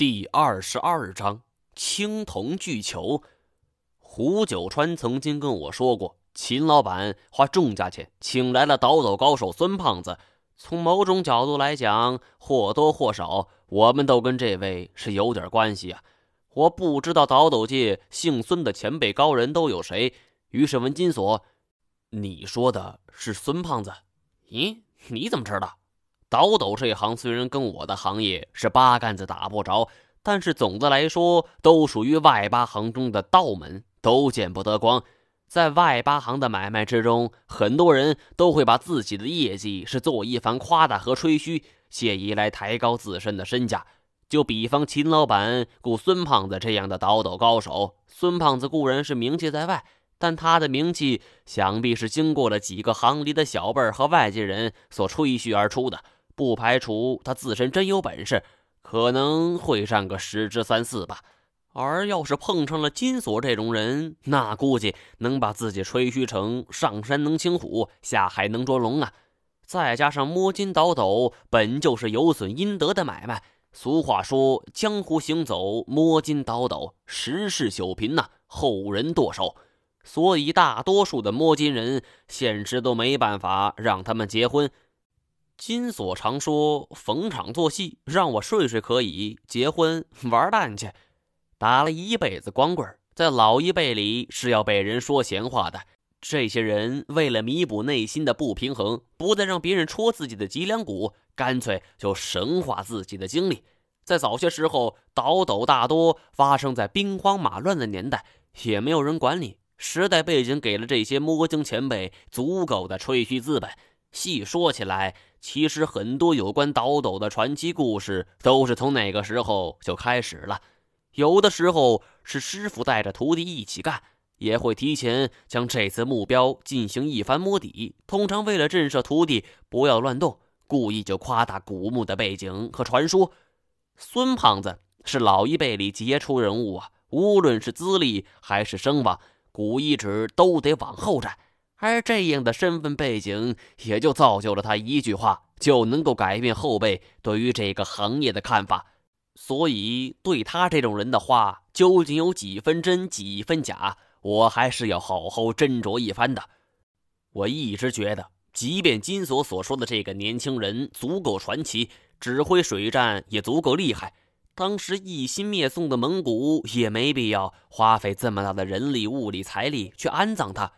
第二十二章青铜巨球。胡九川曾经跟我说过，秦老板花重价钱请来了倒斗高手孙胖子。从某种角度来讲，或多或少，我们都跟这位是有点关系啊。我不知道倒斗界姓孙的前辈高人都有谁，于是问金锁：“你说的是孙胖子？咦，你怎么知道？”倒斗这行虽然跟我的行业是八竿子打不着，但是总的来说都属于外八行中的道门，都见不得光。在外八行的买卖之中，很多人都会把自己的业绩是做一番夸大和吹嘘，借以来抬高自身的身价。就比方秦老板雇孙胖子这样的倒斗高手，孙胖子固然是名气在外，但他的名气想必是经过了几个行里的小辈儿和外界人所吹嘘而出的。不排除他自身真有本事，可能会占个十之三四吧。而要是碰上了金锁这种人，那估计能把自己吹嘘成上山能擒虎，下海能捉龙啊！再加上摸金倒斗本就是有损阴德的买卖，俗话说江湖行走，摸金倒斗，十世九贫呐，后人剁手。所以大多数的摸金人，现实都没办法让他们结婚。金锁常说：“逢场作戏，让我睡睡可以；结婚玩蛋去。”打了一辈子光棍，在老一辈里是要被人说闲话的。这些人为了弥补内心的不平衡，不再让别人戳自己的脊梁骨，干脆就神化自己的经历。在早些时候，倒斗大多发生在兵荒马乱的年代，也没有人管理。时代背景给了这些摸金前辈足够的吹嘘资本。细说起来，其实很多有关倒斗的传奇故事都是从那个时候就开始了。有的时候是师傅带着徒弟一起干，也会提前将这次目标进行一番摸底。通常为了震慑徒弟不要乱动，故意就夸大古墓的背景和传说。孙胖子是老一辈里杰出人物啊，无论是资历还是声望，古一指都得往后站。而这样的身份背景，也就造就了他一句话就能够改变后辈对于这个行业的看法。所以，对他这种人的话，究竟有几分真几分假，我还是要好好斟酌一番的。我一直觉得，即便金锁所说的这个年轻人足够传奇，指挥水战也足够厉害，当时一心灭宋的蒙古也没必要花费这么大的人力、物力、财力去安葬他。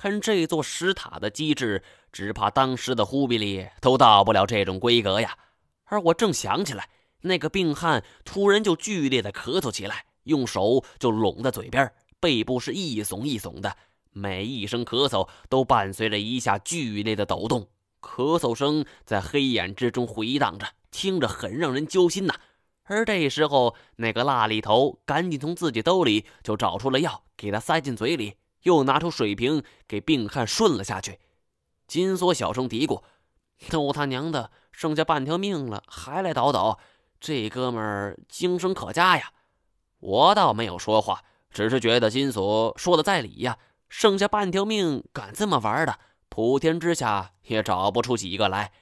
看这座石塔的机制，只怕当时的忽必烈都到不了这种规格呀。而我正想起来，那个病汉突然就剧烈的咳嗽起来，用手就拢在嘴边，背部是一耸一耸的，每一声咳嗽都伴随着一下剧烈的抖动，咳嗽声在黑眼之中回荡着，听着很让人揪心呐。而这时候，那个蜡里头赶紧从自己兜里就找出了药，给他塞进嘴里。又拿出水瓶给病汉顺了下去。金锁小声嘀咕：“都他娘的，剩下半条命了，还来倒倒，这哥们儿精神可嘉呀！”我倒没有说话，只是觉得金锁说的在理呀。剩下半条命，敢这么玩的，普天之下也找不出几个来。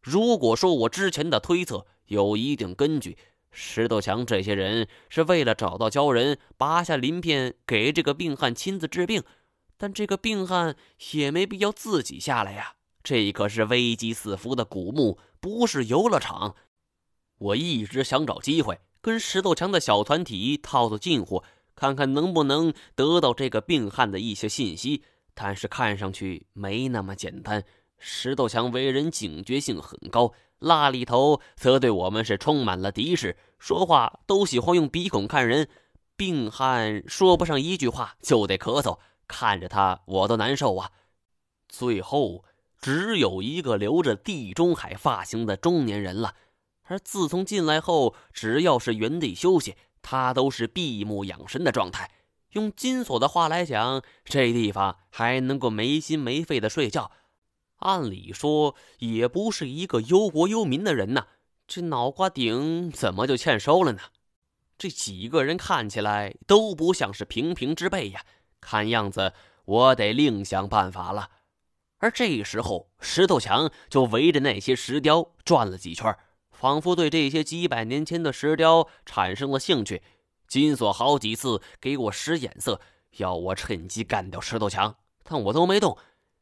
如果说我之前的推测有一定根据。石头强这些人是为了找到鲛人，拔下鳞片给这个病汉亲自治病，但这个病汉也没必要自己下来呀。这可是危机四伏的古墓，不是游乐场。我一直想找机会跟石头强的小团体套套近乎，看看能不能得到这个病汉的一些信息。但是看上去没那么简单。石头强为人警觉性很高。那里头则对我们是充满了敌视，说话都喜欢用鼻孔看人。病汉说不上一句话就得咳嗽，看着他我都难受啊。最后只有一个留着地中海发型的中年人了，而自从进来后，只要是原地休息，他都是闭目养神的状态。用金锁的话来讲，这地方还能够没心没肺的睡觉。按理说也不是一个忧国忧民的人呐，这脑瓜顶怎么就欠收了呢？这几个人看起来都不像是平平之辈呀，看样子我得另想办法了。而这时候，石头墙就围着那些石雕转了几圈，仿佛对这些几百年前的石雕产生了兴趣。金锁好几次给我使眼色，要我趁机干掉石头强，但我都没动。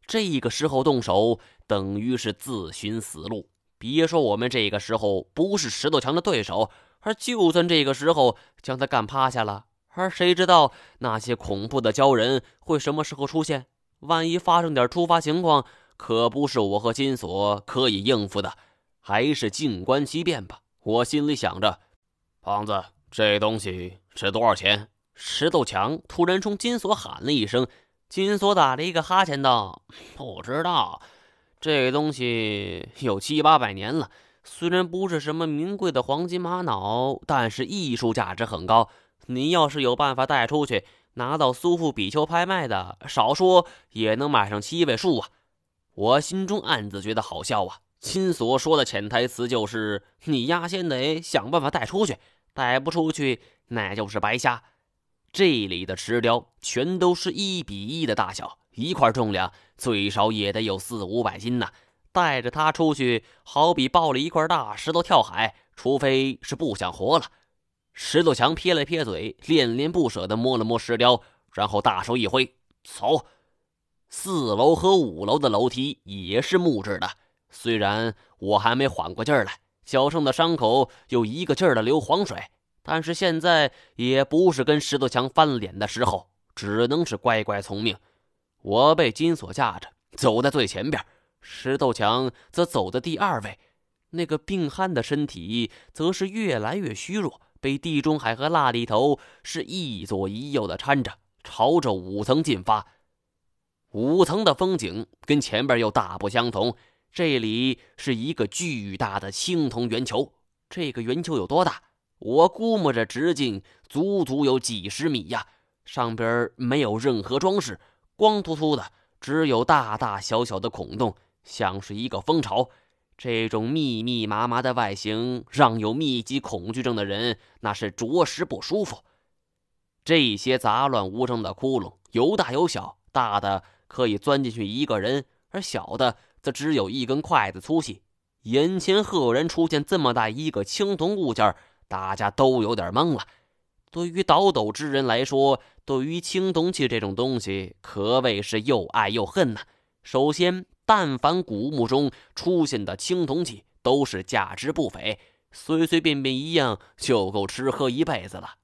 这个时候动手，等于是自寻死路。别说我们这个时候不是石头强的对手，而就算这个时候将他干趴下了，而谁知道那些恐怖的鲛人会什么时候出现？万一发生点突发情况，可不是我和金锁可以应付的。还是静观其变吧。我心里想着，胖子，这东西值多少钱？石头强突然冲金锁喊了一声。金锁打了一个哈欠，道：“不知道，这东西有七八百年了。虽然不是什么名贵的黄金玛瑙，但是艺术价值很高。你要是有办法带出去，拿到苏富比丘拍卖的，少说也能买上七位数啊！”我心中暗自觉得好笑啊。金锁说的潜台词就是：你丫先得想办法带出去，带不出去那就是白瞎。这里的石雕全都是一比一的大小，一块重量最少也得有四五百斤呢。带着它出去，好比抱了一块大石头跳海，除非是不想活了。石头强撇了撇嘴，恋恋不舍地摸了摸石雕，然后大手一挥，走。四楼和五楼的楼梯也是木质的，虽然我还没缓过劲儿来，脚上的伤口又一个劲儿的流黄水。但是现在也不是跟石头强翻脸的时候，只能是乖乖从命。我被金锁架着，走在最前边，石头强则走的第二位。那个病憨的身体则是越来越虚弱，被地中海和蜡里头是一左一右的搀着，朝着五层进发。五层的风景跟前边又大不相同，这里是一个巨大的青铜圆球。这个圆球有多大？我估摸着直径足足有几十米呀，上边没有任何装饰，光秃秃的，只有大大小小的孔洞，像是一个蜂巢。这种密密麻麻的外形，让有密集恐惧症的人那是着实不舒服。这些杂乱无章的窟窿，有大有小，大的可以钻进去一个人，而小的则只有一根筷子粗细。眼前赫然出现这么大一个青铜物件儿大家都有点懵了。对于倒斗之人来说，对于青铜器这种东西可谓是又爱又恨呐。首先，但凡古墓中出现的青铜器都是价值不菲，随随便便一样就够吃喝一辈子了，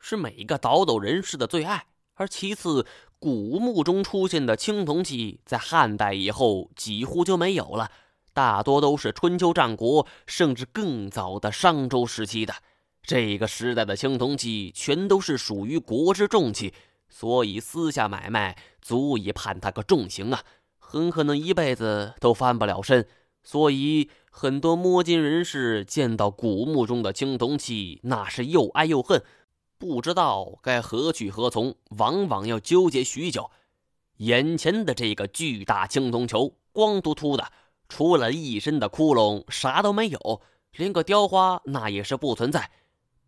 是每一个倒斗人士的最爱。而其次，古墓中出现的青铜器在汉代以后几乎就没有了。大多都是春秋战国，甚至更早的商周时期的。这个时代的青铜器全都是属于国之重器，所以私下买卖足以判他个重刑啊！很可能一辈子都翻不了身。所以很多摸金人士见到古墓中的青铜器，那是又爱又恨，不知道该何去何从，往往要纠结许久。眼前的这个巨大青铜球，光秃秃的。除了一身的窟窿，啥都没有，连个雕花那也是不存在。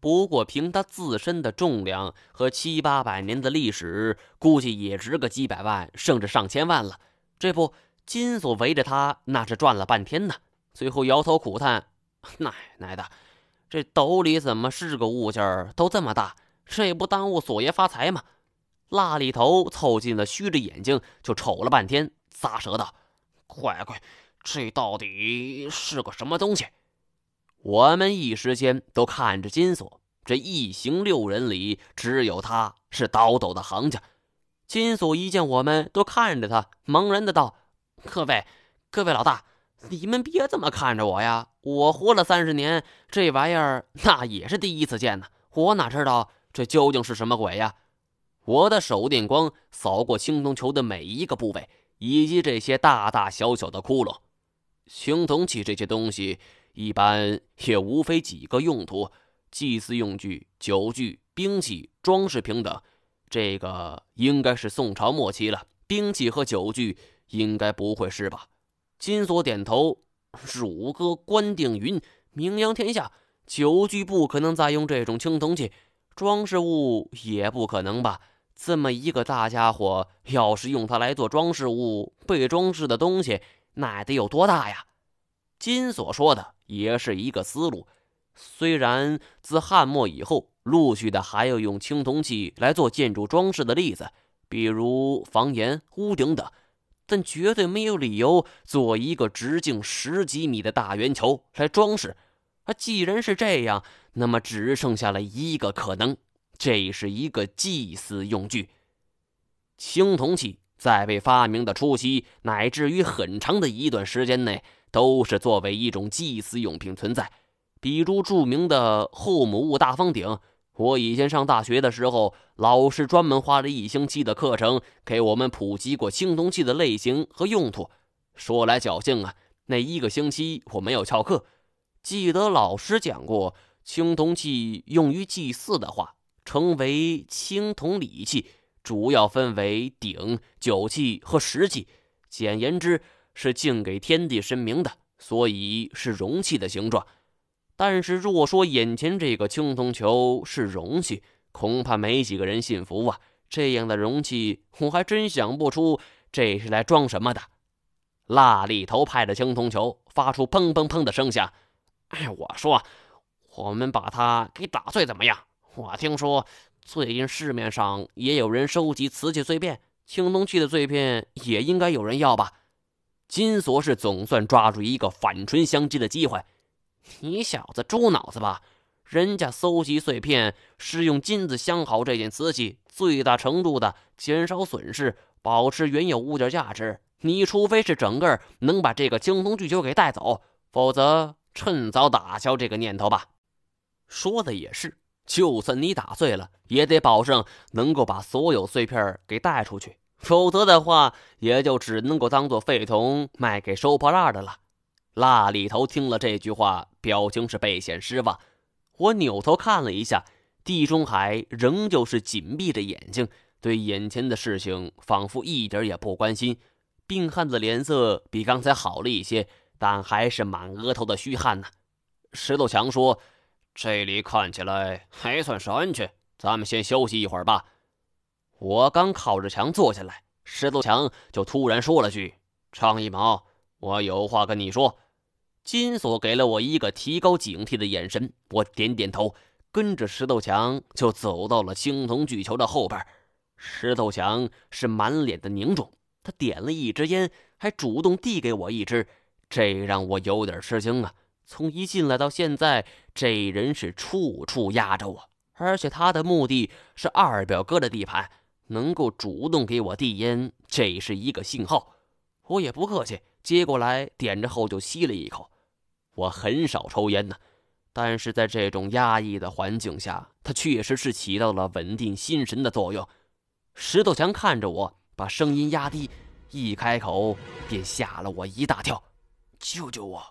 不过凭它自身的重量和七八百年的历史，估计也值个几百万，甚至上千万了。这不，金锁围着他那是转了半天呢，最后摇头苦叹：“ 奶奶的，这斗里怎么是个物件都这么大？这不耽误锁爷发财吗？”蜡里头凑近了，虚着眼睛就瞅了半天，咂舌道：“快快！”这到底是个什么东西？我们一时间都看着金锁。这一行六人里，只有他是倒斗的行家。金锁一见我们都看着他，茫然的道：“各位，各位老大，你们别这么看着我呀！我活了三十年，这玩意儿那也是第一次见呢。我哪知道这究竟是什么鬼呀？”我的手电光扫过青铜球的每一个部位，以及这些大大小小的窟窿。青铜器这些东西，一般也无非几个用途：祭祀用具、酒具、兵器、装饰品等。这个应该是宋朝末期了，兵器和酒具应该不会是吧？金锁点头：“汝哥关定云，名扬天下，酒具不可能再用这种青铜器，装饰物也不可能吧？这么一个大家伙，要是用它来做装饰物，被装饰的东西……”那得有多大呀？金所说的也是一个思路。虽然自汉末以后，陆续的还有用青铜器来做建筑装饰的例子，比如房檐、屋顶等，但绝对没有理由做一个直径十几米的大圆球来装饰。啊既然是这样，那么只剩下了一个可能，这是一个祭祀用具。青铜器在被发明的初期，乃至于很长的一段时间内，都是作为一种祭祀用品存在。比如著名的后母戊大方鼎，我以前上大学的时候，老师专门花了一星期的课程给我们普及过青铜器的类型和用途。说来侥幸啊，那一个星期我没有翘课。记得老师讲过，青铜器用于祭祀的话，称为青铜礼器，主要分为鼎、酒器和食器。简言之，是敬给天地神明的，所以是容器的形状。但是，若说眼前这个青铜球是容器，恐怕没几个人信服啊！这样的容器，我还真想不出这是来装什么的。蜡里头派的青铜球发出砰砰砰的声响。哎，我说，我们把它给打碎怎么样？我听说最近市面上也有人收集瓷器碎片，青铜器的碎片也应该有人要吧？金锁是总算抓住一个反唇相讥的机会。你小子猪脑子吧！人家搜集碎片是用金子镶好这件瓷器，最大程度的减少损失，保持原有物件价值。你除非是整个能把这个青铜巨球给带走，否则趁早打消这个念头吧。说的也是，就算你打碎了，也得保证能够把所有碎片给带出去，否则的话，也就只能够当做废铜卖给收破烂的了。蜡里头听了这句话，表情是倍显失望。我扭头看了一下，地中海仍旧是紧闭着眼睛，对眼前的事情仿佛一点也不关心。病汉子脸色比刚才好了一些，但还是满额头的虚汗呢。石头强说：“这里看起来还算是安全，咱们先休息一会儿吧。”我刚靠着墙坐下来，石头强就突然说了句：“张一毛，我有话跟你说。”金锁给了我一个提高警惕的眼神，我点点头，跟着石头强就走到了青铜巨球的后边。石头强是满脸的凝重，他点了一支烟，还主动递给我一支，这让我有点吃惊啊！从一进来到现在，这人是处处压着我，而且他的目的是二表哥的地盘，能够主动给我递烟，这是一个信号。我也不客气，接过来点着后就吸了一口。我很少抽烟呢，但是在这种压抑的环境下，它确实是起到了稳定心神的作用。石头强看着我，把声音压低，一开口便吓了我一大跳：“救救我！”